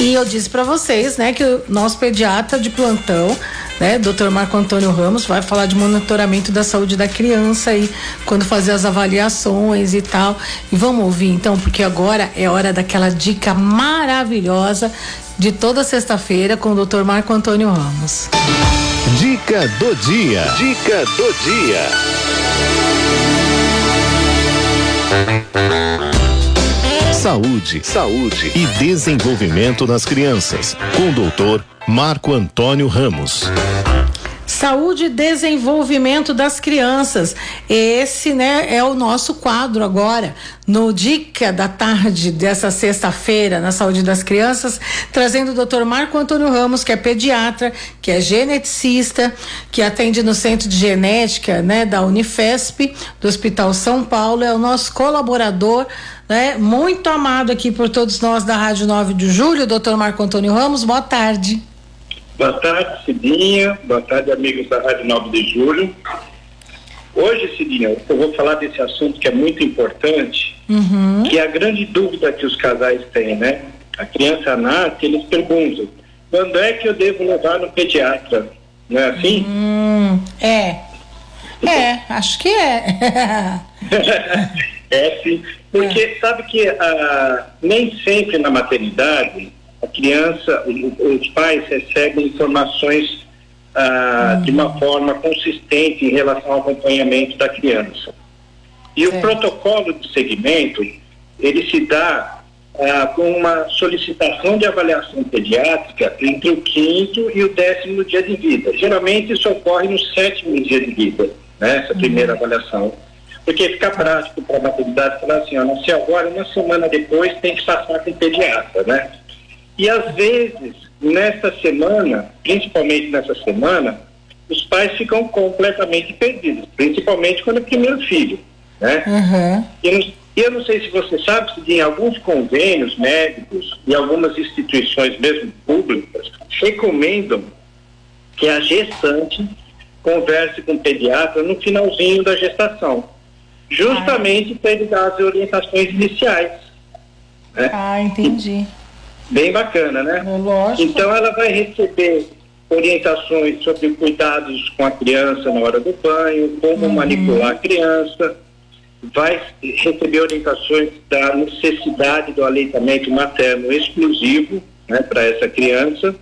E eu disse para vocês, né, que o nosso pediatra de plantão, né, Dr. Marco Antônio Ramos, vai falar de monitoramento da saúde da criança e quando fazer as avaliações e tal. E vamos ouvir então, porque agora é hora daquela dica maravilhosa de toda sexta-feira com o Dr. Marco Antônio Ramos. Dica do dia. Dica do dia. Saúde, saúde e desenvolvimento das crianças, com o doutor Marco Antônio Ramos. Saúde e desenvolvimento das crianças. Esse, né, é o nosso quadro agora, no Dica da Tarde dessa sexta-feira, na Saúde das Crianças, trazendo o Dr. Marco Antônio Ramos, que é pediatra, que é geneticista, que atende no Centro de Genética, né, da Unifesp, do Hospital São Paulo, é o nosso colaborador né? Muito amado aqui por todos nós da Rádio 9 de Julho, doutor Marco Antônio Ramos, boa tarde. Boa tarde, Cidinha, boa tarde, amigos da Rádio 9 de Julho. Hoje, Cidinha, eu vou falar desse assunto que é muito importante, uhum. que é a grande dúvida que os casais têm, né? A criança nasce, eles perguntam, quando é que eu devo levar no pediatra? Não é assim? Hum, é. É, acho que é. é sim. Porque é. sabe que ah, nem sempre na maternidade a criança, os, pais recebem informações ah, uhum. de uma forma consistente em relação ao acompanhamento da criança. E é. o protocolo de segmento, ele se dá ah, com uma solicitação de avaliação pediátrica entre o quinto e o décimo dia de vida. Geralmente isso ocorre no sétimo dia de vida, né, essa primeira uhum. avaliação porque fica prático para a maternidade falar assim, ó, não agora, uma semana depois tem que passar com o pediatra, né? E às vezes, nessa semana, principalmente nessa semana, os pais ficam completamente perdidos, principalmente quando é o primeiro filho, né? Uhum. E eu, eu não sei se você sabe se em alguns convênios médicos e algumas instituições mesmo públicas recomendam que a gestante converse com o pediatra no finalzinho da gestação justamente para ele dar as orientações iniciais. Né? Ah, entendi. Bem bacana, né? É lógico. Então ela vai receber orientações sobre cuidados com a criança na hora do banho, como uhum. manipular a criança, vai receber orientações da necessidade do aleitamento materno exclusivo né, para essa criança,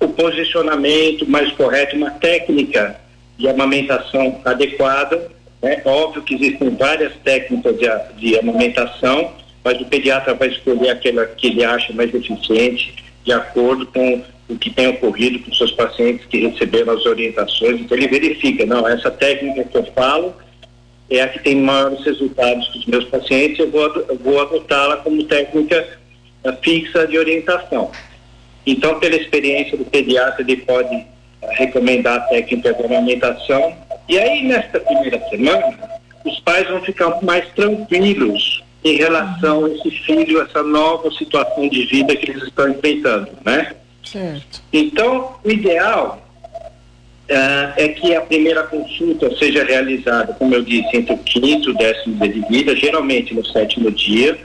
o posicionamento mais correto, uma técnica de amamentação adequada é óbvio que existem várias técnicas de, de amamentação, mas o pediatra vai escolher aquela que ele acha mais eficiente, de acordo com o que tem ocorrido com seus pacientes que receberam as orientações. Então, ele verifica: não, essa técnica que eu falo é a que tem maiores resultados com os meus pacientes, eu vou, vou adotá-la como técnica uh, fixa de orientação. Então, pela experiência do pediatra, ele pode uh, recomendar a técnica de amamentação e aí, nesta primeira semana, os pais vão ficar mais tranquilos em relação a esse filho, essa nova situação de vida que eles estão enfrentando, né? Certo. Então, o ideal uh, é que a primeira consulta seja realizada, como eu disse, entre o quinto e o décimo dia de vida, geralmente no sétimo dia,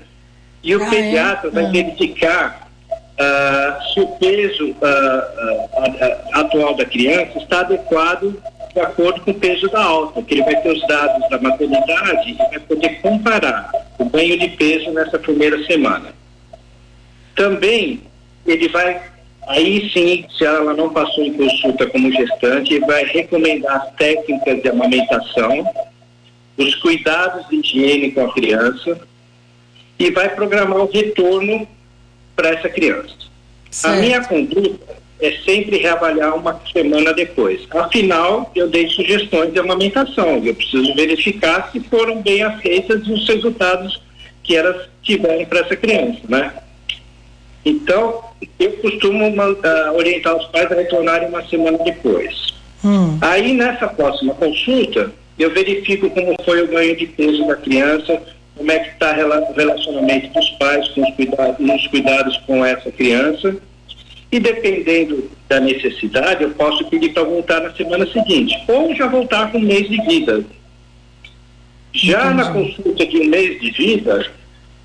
e o ah, é? pediatra é? vai ah. verificar uh, se o peso uh, atual da criança está adequado de acordo com o peso da alta, que ele vai ter os dados da maternidade e vai poder comparar o ganho de peso nessa primeira semana. Também ele vai, aí sim, se ela não passou em consulta como gestante, vai recomendar as técnicas de amamentação, os cuidados de higiene com a criança e vai programar o retorno para essa criança. Certo. A minha conduta é sempre reavaliar uma semana depois. Afinal, eu dei sugestões de amamentação, eu preciso verificar se foram bem aceitas os resultados que elas tiveram para essa criança, né? Então, eu costumo uh, orientar os pais a retornarem uma semana depois. Hum. Aí, nessa próxima consulta, eu verifico como foi o ganho de peso da criança, como é que está o relacionamento dos pais com os cuidados, nos cuidados com essa criança e dependendo da necessidade, eu posso pedir para voltar na semana seguinte, ou já voltar com um mês de vida. Já Entendi. na consulta de um mês de vida,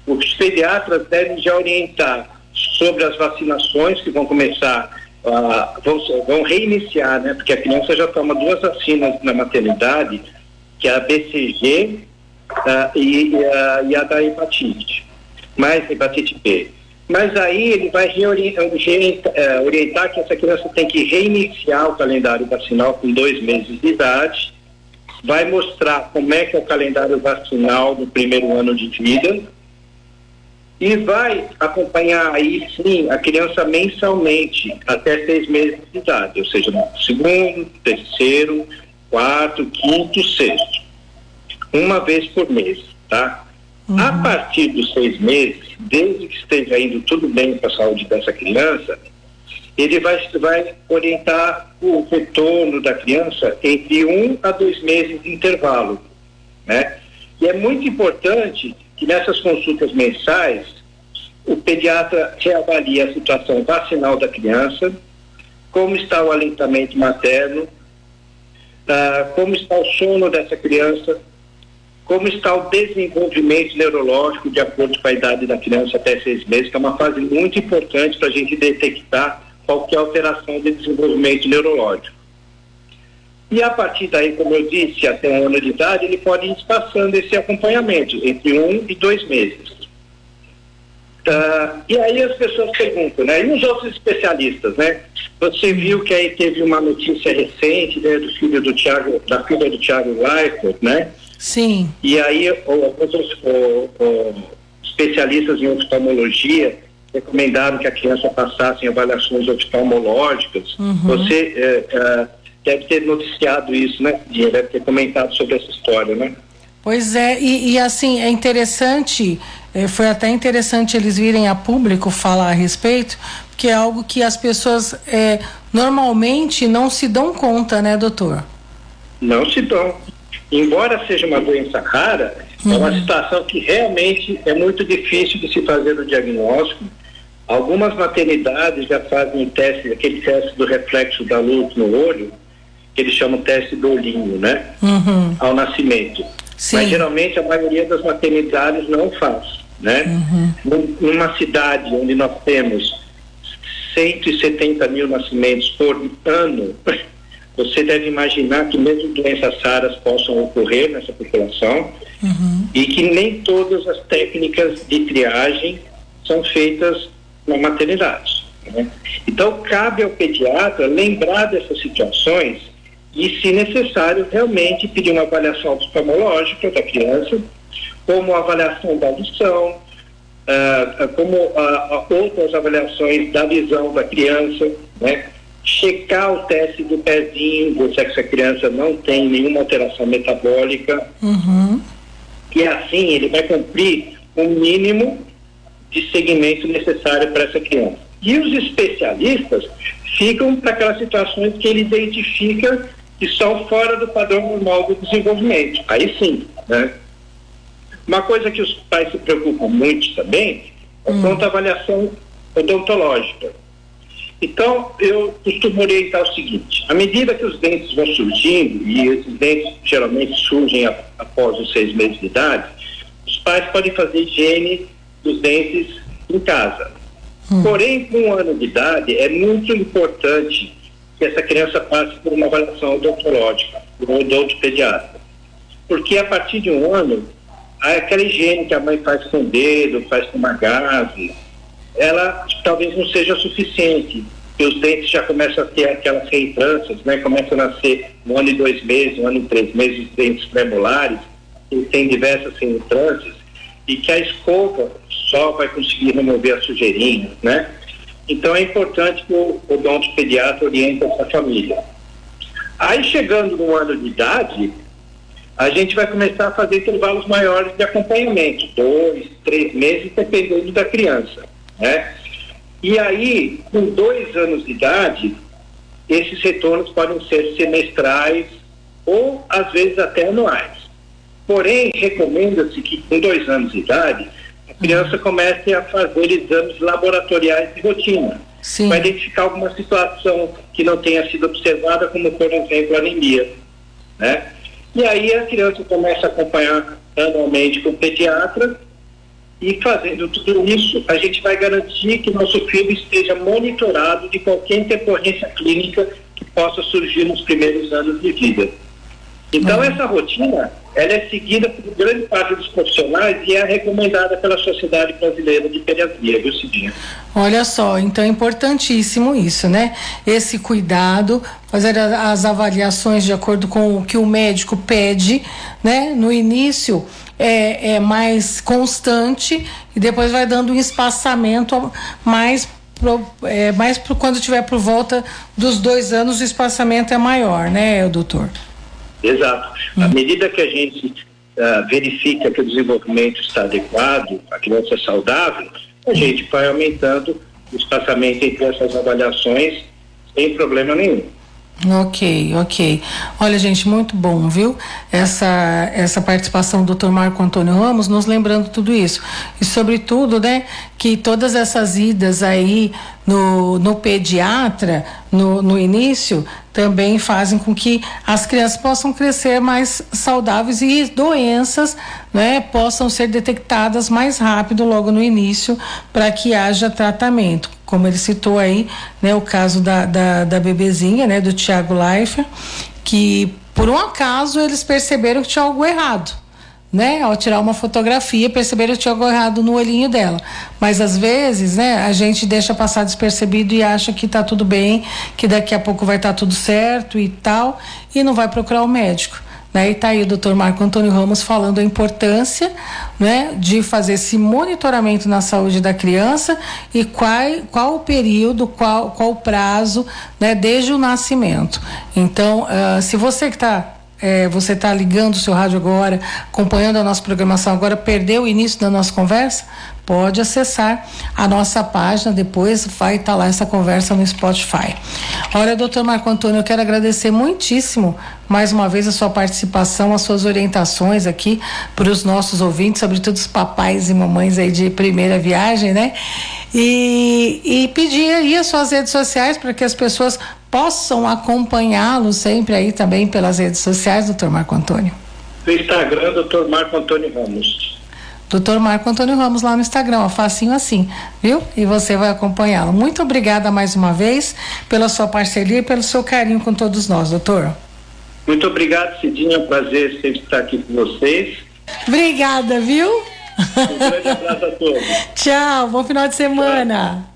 os pediatras devem já orientar sobre as vacinações que vão começar, uh, vão, vão reiniciar, né? Porque a criança já toma duas vacinas na maternidade, que é a BCG uh, e, uh, e a da hepatite, mais hepatite B. Mas aí ele vai reorientar, uh, orientar que essa criança tem que reiniciar o calendário vacinal com dois meses de idade, vai mostrar como é que é o calendário vacinal do primeiro ano de vida e vai acompanhar aí sim a criança mensalmente até seis meses de idade, ou seja, no segundo, terceiro, quarto, quinto, sexto, uma vez por mês, tá? Uhum. A partir dos seis meses, desde que esteja indo tudo bem com a saúde dessa criança, ele vai, vai orientar o retorno da criança entre um a dois meses de intervalo, né? E é muito importante que nessas consultas mensais o pediatra reavalie a situação vacinal da criança, como está o alentamento materno, uh, como está o sono dessa criança, como está o desenvolvimento neurológico de acordo com a idade da criança até seis meses, que é uma fase muito importante para a gente detectar qualquer alteração de desenvolvimento neurológico. E a partir daí, como eu disse, até um ano de idade, ele pode ir passando esse acompanhamento entre um e dois meses. Uh, e aí as pessoas perguntam, né? E os outros especialistas, né? Você viu que aí teve uma notícia recente né, do filho do Tiago, da filha do Tiago Leifert, né? Sim. E aí outros especialistas em oftalmologia recomendaram que a criança passasse em avaliações oftalmológicas. Uhum. Você é, é, deve ter noticiado isso, né? Deve ter comentado sobre essa história, né? Pois é, e, e assim, é interessante, é, foi até interessante eles virem a público falar a respeito, porque é algo que as pessoas é, normalmente não se dão conta, né, doutor? Não se dão. Embora seja uma doença rara, uhum. é uma uhum. situação que realmente é muito difícil de se fazer o diagnóstico Algumas maternidades já fazem teste, aquele teste do reflexo da luz no olho, que eles chamam teste do olhinho, né? Uhum. Ao nascimento. Sim. Mas geralmente a maioria das maternidades não faz, né? Uhum. Numa cidade onde nós temos 170 mil nascimentos por ano, você deve imaginar que mesmo doenças raras possam ocorrer nessa população uhum. e que nem todas as técnicas de triagem são feitas na maternidade. Né? Então, cabe ao pediatra lembrar dessas situações e, se necessário, realmente pedir uma avaliação oftalmológica da criança, como avaliação da audição, uh, como uh, outras avaliações da visão da criança, né? Checar o teste do pezinho, ver se essa criança não tem nenhuma alteração metabólica. Uhum. E assim ele vai cumprir o mínimo de segmento necessário para essa criança. E os especialistas ficam para aquelas situações que ele identifica que são fora do padrão normal do desenvolvimento. Aí sim, né? Uma coisa que os pais se preocupam muito também é hum. quanto à avaliação odontológica. Então, eu costumo orientar o seguinte: à medida que os dentes vão surgindo, e esses dentes geralmente surgem após os seis meses de idade, os pais podem fazer higiene dos dentes em casa. Hum. Porém, com um ano de idade, é muito importante que essa criança passe por uma avaliação odontológica, por um odontopediatra. Porque a partir de um ano, aquela higiene que a mãe faz com o dedo, faz com uma gase, ela talvez não seja suficiente. E os dentes já começam a ter aquelas reentrâncias, né? Começam a nascer um ano e dois meses, um ano e três meses, dentes premolares, que tem diversas reentrâncias, e que a escova só vai conseguir remover a sujeirinha, né? Então é importante que o odonto pediatra oriente essa família. Aí chegando no ano de idade, a gente vai começar a fazer intervalos maiores de acompanhamento, dois, três meses, dependendo da criança, né? E aí, com dois anos de idade, esses retornos podem ser semestrais ou às vezes até anuais. Porém, recomenda-se que com dois anos de idade criança comece a fazer exames laboratoriais de rotina para identificar alguma situação que não tenha sido observada, como por exemplo anemia, né? E aí a criança começa a acompanhar anualmente com o pediatra E fazendo tudo isso, a gente vai garantir que nosso filho esteja monitorado de qualquer intercorrência clínica que possa surgir nos primeiros anos de vida. Então, uhum. essa rotina, ela é seguida por grande parte dos profissionais e é recomendada pela Sociedade Brasileira de Pediatria, viu, Cidinha? Olha só, então é importantíssimo isso, né? Esse cuidado, fazer as avaliações de acordo com o que o médico pede, né? No início, é, é mais constante e depois vai dando um espaçamento mais pro, é, mais pro, quando tiver por volta dos dois anos o espaçamento é maior, né, doutor? Exato. Hum. À medida que a gente uh, verifica que o desenvolvimento está adequado, a criança é saudável, a gente vai aumentando o espaçamento entre essas avaliações sem problema nenhum. Ok, ok. Olha, gente, muito bom, viu? Essa, essa participação do Dr. Marco Antônio Ramos, nos lembrando tudo isso. E, sobretudo, né, que todas essas idas aí no, no pediatra, no, no início, também fazem com que as crianças possam crescer mais saudáveis e doenças né, possam ser detectadas mais rápido logo no início para que haja tratamento. Como ele citou aí, né, o caso da, da, da bebezinha, né, do Tiago Leifert, que por um acaso eles perceberam que tinha algo errado, né? Ao tirar uma fotografia, perceberam que tinha algo errado no olhinho dela. Mas às vezes, né, a gente deixa passar despercebido e acha que tá tudo bem, que daqui a pouco vai estar tá tudo certo e tal, e não vai procurar o médico. Né? E está aí o doutor Marco Antônio Ramos falando a importância né, de fazer esse monitoramento na saúde da criança e qual, qual o período, qual, qual o prazo, né, desde o nascimento. Então, uh, se você que está é, você está ligando o seu rádio agora, acompanhando a nossa programação agora, perdeu o início da nossa conversa? Pode acessar a nossa página, depois vai estar tá lá essa conversa no Spotify. Olha, doutor Marco Antônio, eu quero agradecer muitíssimo mais uma vez a sua participação, as suas orientações aqui para os nossos ouvintes, sobretudo os papais e mamães aí de primeira viagem, né? E, e pedir aí as suas redes sociais para que as pessoas possam acompanhá-lo sempre aí também pelas redes sociais, doutor Marco Antônio. No Instagram, doutor Marco Antônio Ramos. Doutor Marco Antônio Ramos lá no Instagram, ó, facinho assim, viu? E você vai acompanhá-lo. Muito obrigada mais uma vez pela sua parceria e pelo seu carinho com todos nós, doutor. Muito obrigado, Cidinha. É um prazer sempre estar aqui com vocês. Obrigada, viu? Um grande abraço a todos. Tchau, bom final de semana. Tchau.